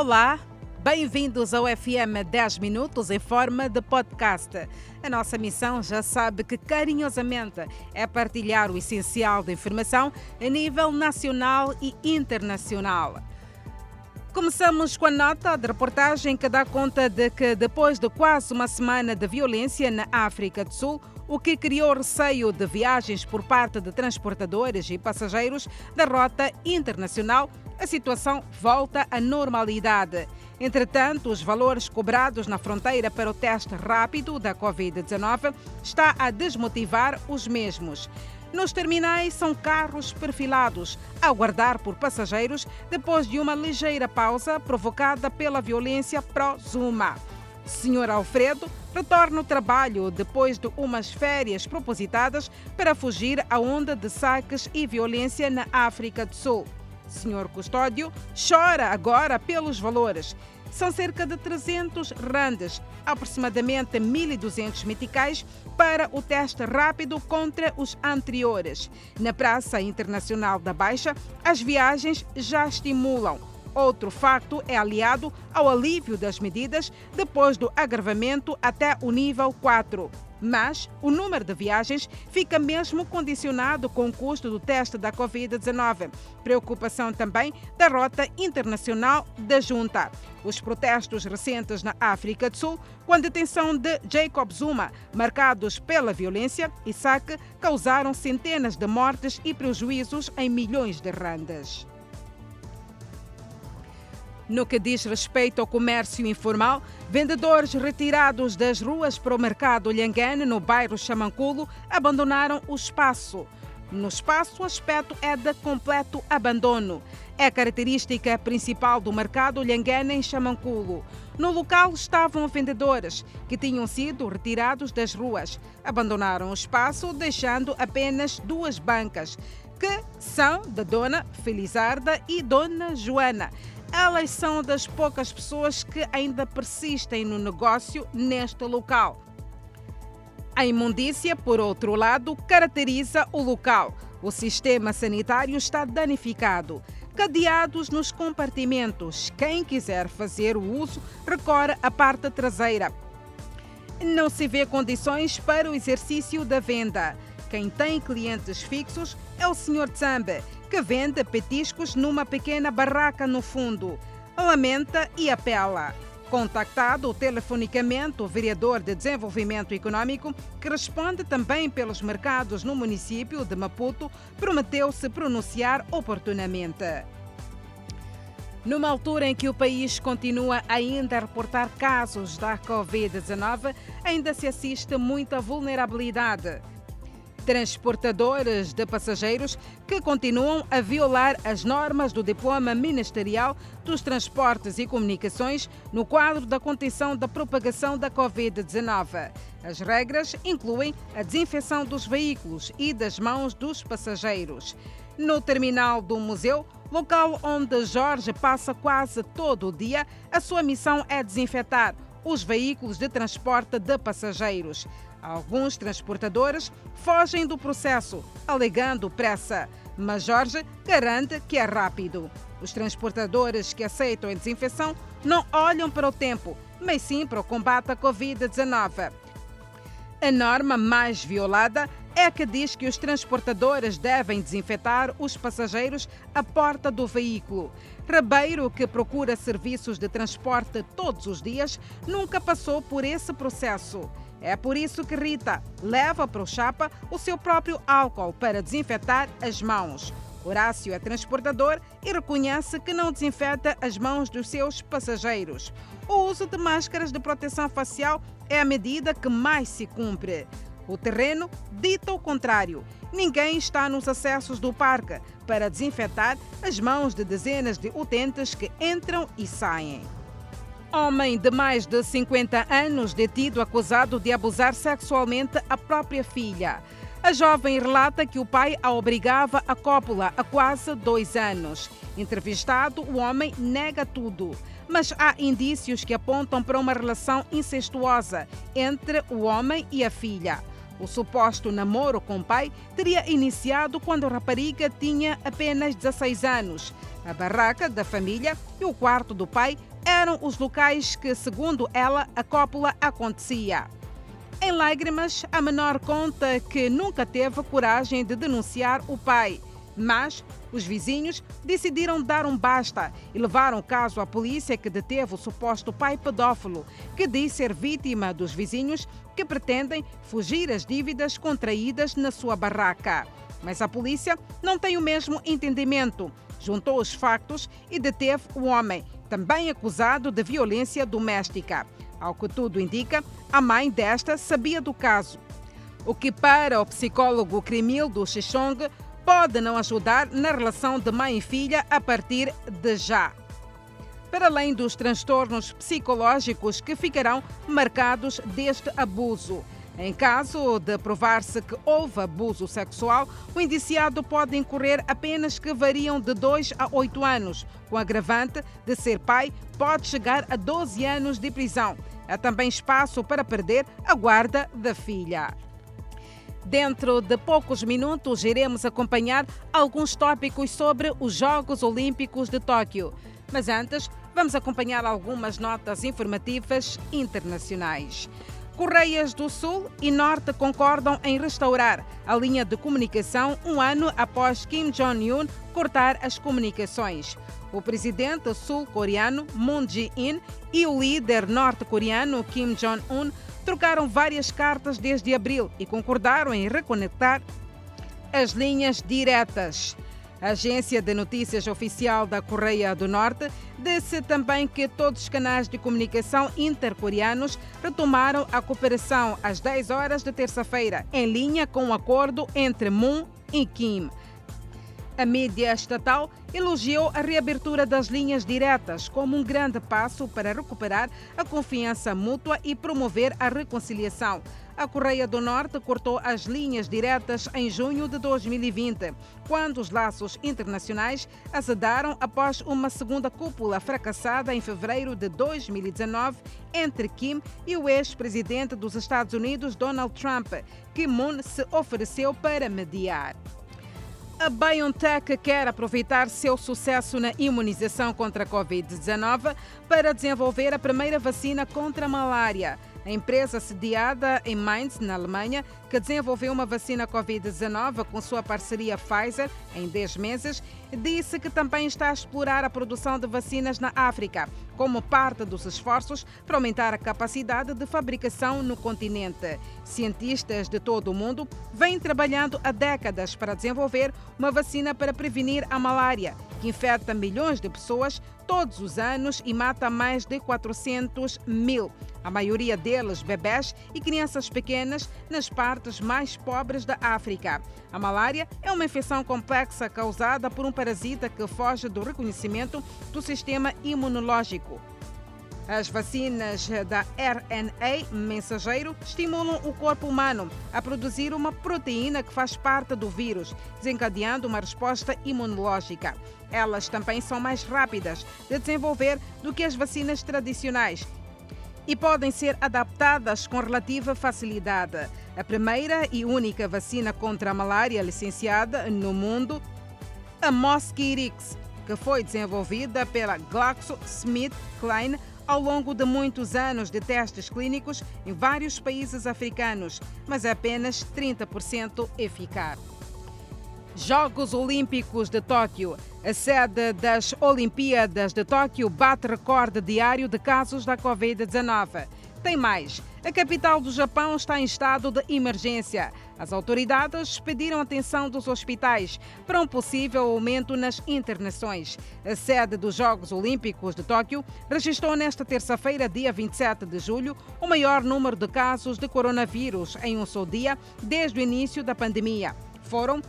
Olá, bem-vindos ao FM 10 Minutos em forma de podcast. A nossa missão já sabe que carinhosamente é partilhar o essencial da informação a nível nacional e internacional. Começamos com a nota de reportagem que dá conta de que, depois de quase uma semana de violência na África do Sul, o que criou receio de viagens por parte de transportadores e passageiros da rota internacional, a situação volta à normalidade. Entretanto, os valores cobrados na fronteira para o teste rápido da Covid-19 está a desmotivar os mesmos. Nos terminais são carros perfilados, a aguardar por passageiros depois de uma ligeira pausa provocada pela violência pró-Zuma. Senhor Alfredo retorna ao trabalho depois de umas férias propositadas para fugir à onda de saques e violência na África do Sul. Senhor Custódio chora agora pelos valores são cerca de 300 randes, aproximadamente 1.200 meticais, para o teste rápido contra os anteriores. Na Praça Internacional da Baixa, as viagens já estimulam. Outro facto é aliado ao alívio das medidas depois do agravamento até o nível 4 mas o número de viagens fica mesmo condicionado com o custo do teste da Covid-19. Preocupação também da rota internacional da junta. Os protestos recentes na África do Sul, com a detenção de Jacob Zuma, marcados pela violência e saque, causaram centenas de mortes e prejuízos em milhões de randas. No que diz respeito ao comércio informal, vendedores retirados das ruas para o mercado Lhangane, no bairro Chamanculo, abandonaram o espaço. No espaço, o aspecto é de completo abandono. É a característica principal do mercado Lhangane em Chamanculo. No local estavam vendedores que tinham sido retirados das ruas. Abandonaram o espaço, deixando apenas duas bancas, que são da Dona Felizarda e Dona Joana elas são das poucas pessoas que ainda persistem no negócio neste local. A imundícia, por outro lado, caracteriza o local. O sistema sanitário está danificado. Cadeados nos compartimentos. Quem quiser fazer o uso recorre à parte traseira. Não se vê condições para o exercício da venda. Quem tem clientes fixos é o Sr. Tsambe, que vende petiscos numa pequena barraca no fundo. Lamenta e apela. Contactado telefonicamente o vereador de Desenvolvimento Econômico, que responde também pelos mercados no município de Maputo, prometeu se pronunciar oportunamente. Numa altura em que o país continua ainda a reportar casos da Covid-19, ainda se assiste muita vulnerabilidade transportadores de passageiros que continuam a violar as normas do diploma ministerial dos transportes e comunicações no quadro da contenção da propagação da Covid-19. As regras incluem a desinfecção dos veículos e das mãos dos passageiros. No terminal do museu, local onde Jorge passa quase todo o dia, a sua missão é desinfetar os veículos de transporte de passageiros. Alguns transportadores fogem do processo, alegando pressa, mas Jorge garante que é rápido. Os transportadores que aceitam a desinfecção não olham para o tempo, mas sim para o combate à Covid-19. A norma mais violada é a que diz que os transportadores devem desinfetar os passageiros à porta do veículo. Rabeiro, que procura serviços de transporte todos os dias, nunca passou por esse processo. É por isso que Rita leva para o chapa o seu próprio álcool para desinfetar as mãos. Horácio é transportador e reconhece que não desinfeta as mãos dos seus passageiros. O uso de máscaras de proteção facial é a medida que mais se cumpre. O terreno dita o contrário. Ninguém está nos acessos do parque para desinfetar as mãos de dezenas de utentes que entram e saem. Homem de mais de 50 anos detido acusado de abusar sexualmente a própria filha. A jovem relata que o pai a obrigava a cópula há quase dois anos. Entrevistado, o homem nega tudo, mas há indícios que apontam para uma relação incestuosa entre o homem e a filha. O suposto namoro com o pai teria iniciado quando a rapariga tinha apenas 16 anos. A barraca da família e o quarto do pai eram os locais que, segundo ela, a cópula acontecia. Em lágrimas, a menor conta que nunca teve coragem de denunciar o pai, mas os vizinhos decidiram dar um basta e levaram o caso à polícia que deteve o suposto pai pedófilo, que diz ser vítima dos vizinhos que pretendem fugir às dívidas contraídas na sua barraca. Mas a polícia não tem o mesmo entendimento. Juntou os factos e deteve o homem, também acusado de violência doméstica. Ao que tudo indica, a mãe desta sabia do caso. O que para o psicólogo Crimildo Xixong pode não ajudar na relação de mãe e filha a partir de já. Para além dos transtornos psicológicos que ficarão marcados deste abuso. Em caso de provar-se que houve abuso sexual, o indiciado pode incorrer apenas que variam de 2 a 8 anos. Com agravante de ser pai, pode chegar a 12 anos de prisão. Há também espaço para perder a guarda da filha. Dentro de poucos minutos, iremos acompanhar alguns tópicos sobre os Jogos Olímpicos de Tóquio. Mas antes, vamos acompanhar algumas notas informativas internacionais. Correias do Sul e Norte concordam em restaurar a linha de comunicação um ano após Kim Jong-un cortar as comunicações. O presidente sul-coreano Moon Jae-in e o líder norte-coreano Kim Jong-un trocaram várias cartas desde abril e concordaram em reconectar as linhas diretas. A agência de notícias oficial da Coreia do Norte disse também que todos os canais de comunicação intercoreanos retomaram a cooperação às 10 horas de terça-feira, em linha com o um acordo entre Moon e Kim. A mídia estatal elogiou a reabertura das linhas diretas como um grande passo para recuperar a confiança mútua e promover a reconciliação. A Coreia do Norte cortou as linhas diretas em junho de 2020, quando os laços internacionais azedaram após uma segunda cúpula fracassada em fevereiro de 2019 entre Kim e o ex-presidente dos Estados Unidos, Donald Trump, que Moon se ofereceu para mediar. A BioNTech quer aproveitar seu sucesso na imunização contra a Covid-19 para desenvolver a primeira vacina contra a malária. A empresa sediada em Mainz, na Alemanha, que desenvolveu uma vacina Covid-19 com sua parceria Pfizer em 10 meses, disse que também está a explorar a produção de vacinas na África, como parte dos esforços para aumentar a capacidade de fabricação no continente. Cientistas de todo o mundo vêm trabalhando há décadas para desenvolver uma vacina para prevenir a malária, que infecta milhões de pessoas todos os anos e mata mais de 400 mil a maioria deles bebés e crianças pequenas nas partes mais pobres da África. A malária é uma infecção complexa causada por um parasita que foge do reconhecimento do sistema imunológico. As vacinas da RNA mensageiro estimulam o corpo humano a produzir uma proteína que faz parte do vírus, desencadeando uma resposta imunológica. Elas também são mais rápidas de desenvolver do que as vacinas tradicionais e podem ser adaptadas com relativa facilidade. A primeira e única vacina contra a malária licenciada no mundo, a Mosquirix, que foi desenvolvida pela GlaxoSmithKline ao longo de muitos anos de testes clínicos em vários países africanos, mas é apenas 30% eficaz. Jogos Olímpicos de Tóquio. A sede das Olimpíadas de Tóquio bate recorde diário de casos da Covid-19. Tem mais. A capital do Japão está em estado de emergência. As autoridades pediram atenção dos hospitais para um possível aumento nas internações. A sede dos Jogos Olímpicos de Tóquio registrou nesta terça-feira, dia 27 de julho, o maior número de casos de coronavírus em um só dia desde o início da pandemia. Foram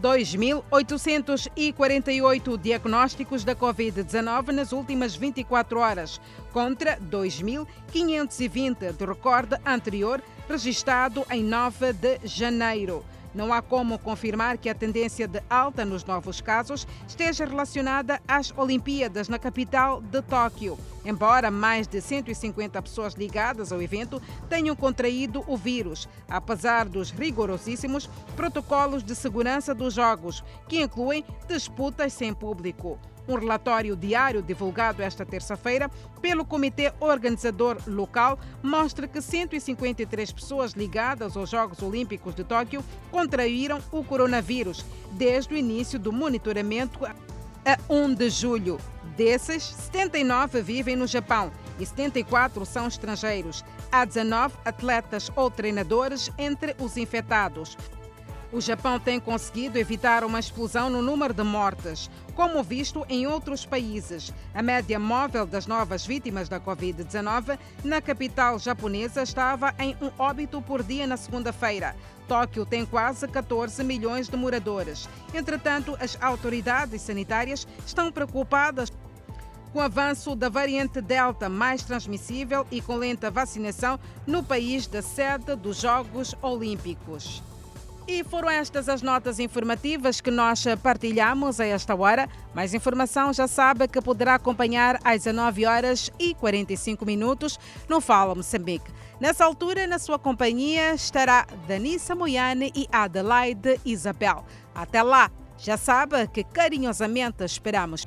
2.848 diagnósticos da Covid-19 nas últimas 24 horas, contra 2.520 do recorde anterior, registrado em 9 de janeiro. Não há como confirmar que a tendência de alta nos novos casos esteja relacionada às Olimpíadas na capital de Tóquio. Embora mais de 150 pessoas ligadas ao evento tenham contraído o vírus, apesar dos rigorosíssimos protocolos de segurança dos Jogos, que incluem disputas sem público. Um relatório diário divulgado esta terça-feira pelo Comitê Organizador Local mostra que 153 pessoas ligadas aos Jogos Olímpicos de Tóquio contraíram o coronavírus desde o início do monitoramento a 1 de julho. Desses, 79 vivem no Japão e 74 são estrangeiros. Há 19 atletas ou treinadores entre os infectados. O Japão tem conseguido evitar uma explosão no número de mortes, como visto em outros países. A média móvel das novas vítimas da Covid-19 na capital japonesa estava em um óbito por dia na segunda-feira. Tóquio tem quase 14 milhões de moradores. Entretanto, as autoridades sanitárias estão preocupadas com o avanço da variante Delta mais transmissível e com lenta vacinação no país da sede dos Jogos Olímpicos. E foram estas as notas informativas que nós partilhamos a esta hora. Mais informação já sabe que poderá acompanhar às 19 horas e 45 minutos no Fala Moçambique. Nessa altura, na sua companhia, estará Danissa Moiane e Adelaide Isabel. Até lá, já sabe que carinhosamente esperamos.